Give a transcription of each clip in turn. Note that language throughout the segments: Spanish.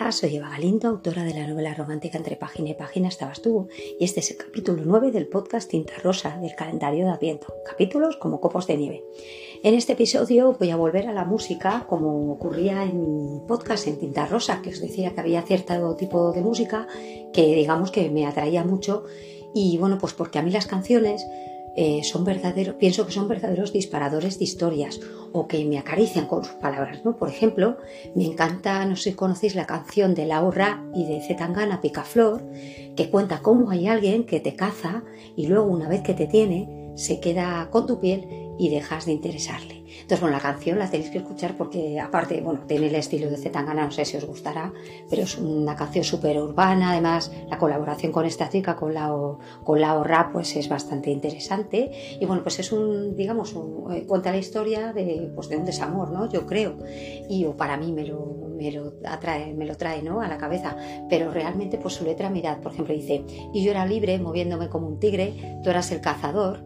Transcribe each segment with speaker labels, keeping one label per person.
Speaker 1: Hola, soy Eva Galindo, autora de la novela romántica Entre página y página estabas tú, y este es el capítulo 9 del podcast Tinta Rosa del calendario de Adviento, capítulos como copos de nieve. En este episodio voy a volver a la música como ocurría en mi podcast en Tinta Rosa, que os decía que había cierto tipo de música que digamos que me atraía mucho. Y bueno, pues porque a mí las canciones eh, son verdaderos, pienso que son verdaderos disparadores de historias o que me acarician con sus palabras. ¿no? Por ejemplo, me encanta, no sé si conocéis la canción de Laura y de Zetangana Picaflor, que cuenta cómo hay alguien que te caza y luego una vez que te tiene, se queda con tu piel y dejas de interesarle. Entonces, bueno, la canción la tenéis que escuchar porque, aparte, bueno, tiene el estilo de Zetangana, no sé si os gustará, pero es una canción súper urbana. Además, la colaboración con esta chica, con la, con la Rap, pues es bastante interesante. Y bueno, pues es un, digamos, eh, cuenta la historia de, pues, de un desamor, ¿no? Yo creo. Y o para mí me lo, me lo atrae, me lo trae, ¿no? A la cabeza. Pero realmente, pues su letra, mirad, por ejemplo, dice, y yo era libre, moviéndome como un tigre, tú eras el cazador,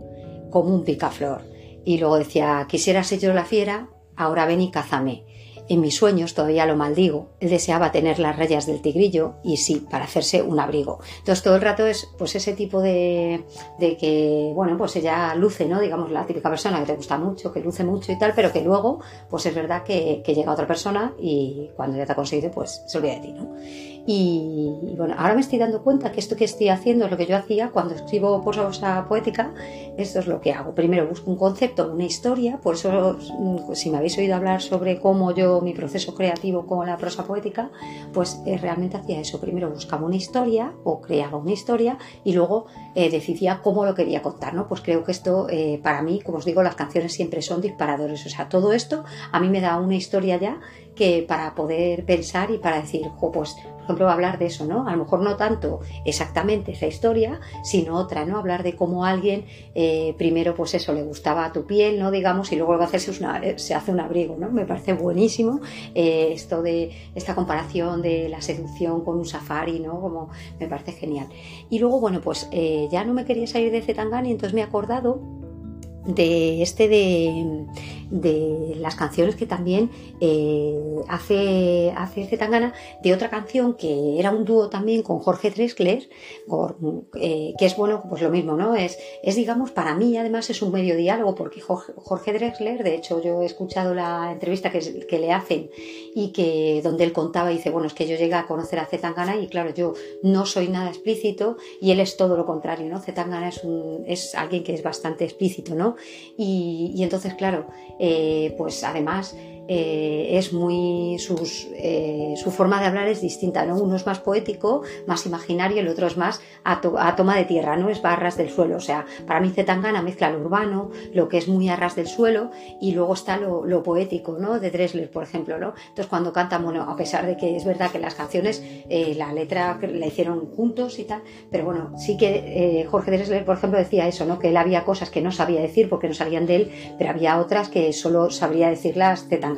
Speaker 1: como un picaflor y luego decía, quisiera ser yo la fiera, ahora ven y cázame. En mis sueños, todavía lo maldigo, él deseaba tener las rayas del tigrillo y sí, para hacerse un abrigo. Entonces todo el rato es pues ese tipo de, de que, bueno, pues ella luce, ¿no? Digamos, la típica persona que te gusta mucho, que luce mucho y tal, pero que luego, pues es verdad que, que llega otra persona y cuando ya te ha conseguido, pues se olvida de ti, ¿no? Y, bueno, ahora me estoy dando cuenta que esto que estoy haciendo es lo que yo hacía cuando escribo prosa poética. Esto es lo que hago. Primero busco un concepto, una historia. Por eso, mm, si me habéis oído hablar sobre cómo yo, mi proceso creativo con la prosa poética, pues eh, realmente hacía eso. Primero buscaba una historia o creaba una historia y luego eh, decidía cómo lo quería contar. ¿no? Pues creo que esto, eh, para mí, como os digo, las canciones siempre son disparadores. O sea, todo esto a mí me da una historia ya que para poder pensar y para decir, pues por ejemplo, hablar de eso, ¿no? A lo mejor no tanto exactamente esa historia, sino otra, ¿no? Hablar de cómo alguien, eh, primero, pues eso, le gustaba tu piel, ¿no? Digamos, y luego va a hacerse eh, se hace un abrigo, ¿no? Me parece buenísimo eh, esto de esta comparación de la seducción con un safari, ¿no? Como me parece genial. Y luego, bueno, pues ya no me quería salir de Zetangani, entonces me he acordado de este de, de las canciones que también eh, hace, hace Zetangana, de otra canción que era un dúo también con Jorge Drexler, eh, que es bueno, pues lo mismo, ¿no? Es, es, digamos, para mí además es un medio diálogo, porque Jorge, Drexler, de hecho yo he escuchado la entrevista que, que, le hacen y que donde él contaba y dice, bueno, es que yo llegué a conocer a Zetangana y claro, yo no soy nada explícito y él es todo lo contrario, ¿no? Zetangana es, un, es alguien que es bastante explícito, ¿no? Y entonces, claro, eh, pues además eh, es muy sus, eh, su forma de hablar es distinta, ¿no? Uno es más poético, más imaginario, el otro es más a, toma de tierra, ¿no? Es barras del suelo. O sea, para mí Zetangana mezcla lo urbano, lo que es muy a ras del suelo, y luego está lo, poético, ¿no? De Dressler, por ejemplo, ¿no? Entonces cuando cantan, bueno, a pesar de que es verdad que las canciones, eh, la letra la hicieron juntos y tal, pero bueno, sí que Jorge Dressler, por ejemplo, decía eso, ¿no? Que él había cosas que no sabía decir porque no salían de él, pero había otras que solo sabría decirlas Zetangana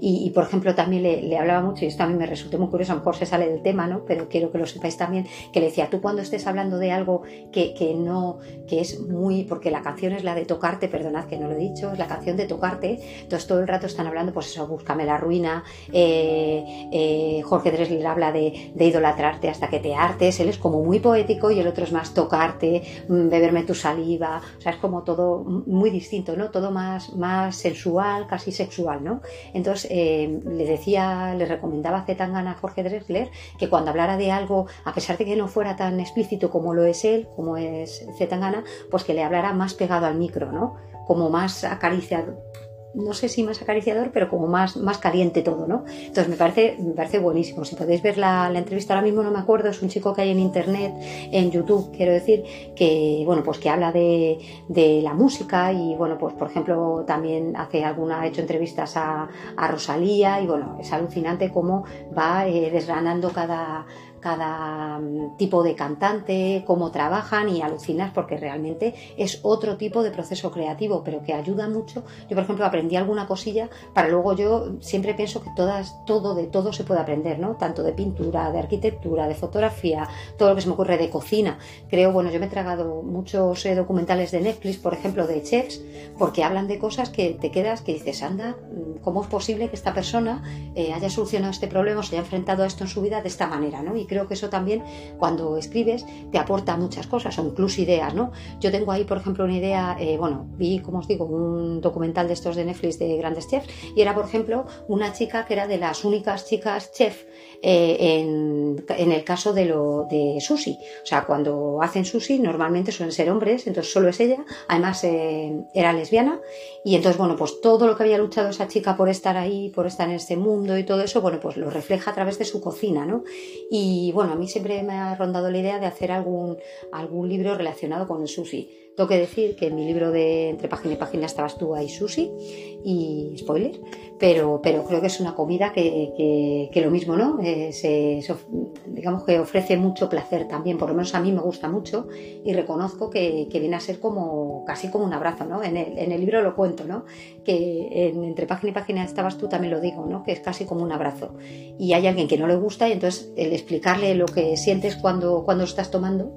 Speaker 1: y, por ejemplo, también le, hablaba mucho, y esto a mí me resultó muy curioso, a lo mejor se sale del tema, ¿no? Pero quiero que lo sepáis también, que le decía, tú cuando estés hablando de algo que, no, que es muy, porque la canción es la de tocarte, perdonad que no lo he dicho, es la canción de tocarte, entonces todo el rato están hablando, pues eso, búscame la ruina, eh, eh, Jorge Dressler habla de, idolatrarte hasta que te hartes, él es como muy poético y el otro es más tocarte, mm, beberme tu saliva, o sea, es como todo muy distinto, ¿no? Todo más, más sensual, casi sexual, ¿no? Entonces eh, le decía, le recomendaba a Zetangana a Jorge Drexler que cuando hablara de algo, a pesar de que no fuera tan explícito como lo es él, como es Zetangana, pues que le hablara más pegado al micro, ¿no? Como más acariciado, no sé si más acariciador, pero como más, más caliente todo, ¿no? Entonces me parece, me parece buenísimo. Si podéis ver la, entrevista, ahora mismo no me acuerdo, es un chico que hay en internet, en YouTube, quiero decir, que, bueno, pues que habla de, la música y, bueno, pues por ejemplo también hace alguna, ha hecho entrevistas a, Rosalía y, bueno, es alucinante cómo va eh, desgranando cada cada mm, tipo de cantante, cómo trabajan y alucinas porque realmente es otro tipo de proceso creativo, pero que ayuda mucho. Yo, por ejemplo, aprendí alguna cosilla para luego yo siempre pienso que todas, todo de todo se puede aprender, ¿no? Tanto de pintura, de arquitectura, de fotografía, todo lo que se me ocurre de cocina. Creo, bueno, yo me he tragado muchos eh, documentales de Netflix, por ejemplo, de chefs, porque hablan de cosas que te quedas que dices, anda, cómo es posible que esta persona eh, haya solucionado este problema o se haya enfrentado a esto en su vida de esta manera, ¿no? Y creo que eso también, cuando escribes, te aporta muchas cosas o incluso ideas, ¿no? Yo tengo ahí, por ejemplo, una idea, eh, bueno, vi, como os digo, un documental de estos de Netflix de grandes chefs y era, por ejemplo, una chica que era de las únicas chicas chef eh, en, el caso de lo de sushi. O sea, cuando hacen sushi normalmente suelen ser hombres, entonces solo es ella. Además, era lesbiana y entonces, bueno, pues todo lo que había luchado esa chica por estar ahí, por estar en este mundo y todo eso, bueno, pues lo refleja a través de su cocina, ¿no? Y bueno, a mí siempre me ha rondado la idea de hacer algún, algún libro relacionado con el sushi. Tengo que decir que en mi libro de Entre página y página estabas tú ahí sushi y spoiler, pero, pero creo que es una comida que, que, lo mismo, ¿no? Eh, se, digamos que ofrece mucho placer también, por lo menos a mí me gusta mucho y reconozco que, que viene a ser como casi como un abrazo, ¿no? En el, en el libro lo cuento, ¿no? Que en, entre página y página estabas tú también lo digo, ¿no? Que es casi como un abrazo. Y hay alguien que no le gusta y entonces el explicarle lo que sientes cuando, cuando estás tomando,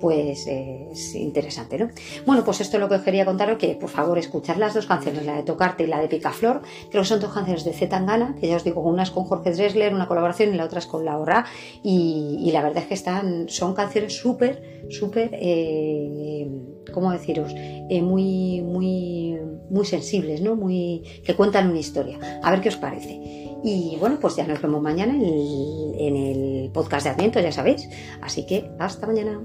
Speaker 1: pues es interesante, ¿no? Bueno, pues esto es lo que os quería contaros, que por favor escuchad las dos canciones, la de Tocarte y la de Picaflor, creo que son dos canciones de Z Tangana, que ya os digo, una es con Jorge Dressler, una colaboración, y la otra es con Laura, y, y la verdad es que están, son canciones súper, súper, eh, ¿cómo deciros? Eh, muy, muy, muy sensibles, ¿no? Muy, que cuentan una historia. A ver qué os parece. Y bueno, pues ya nos vemos mañana en el, podcast de Adviento, ya sabéis. Así que hasta mañana.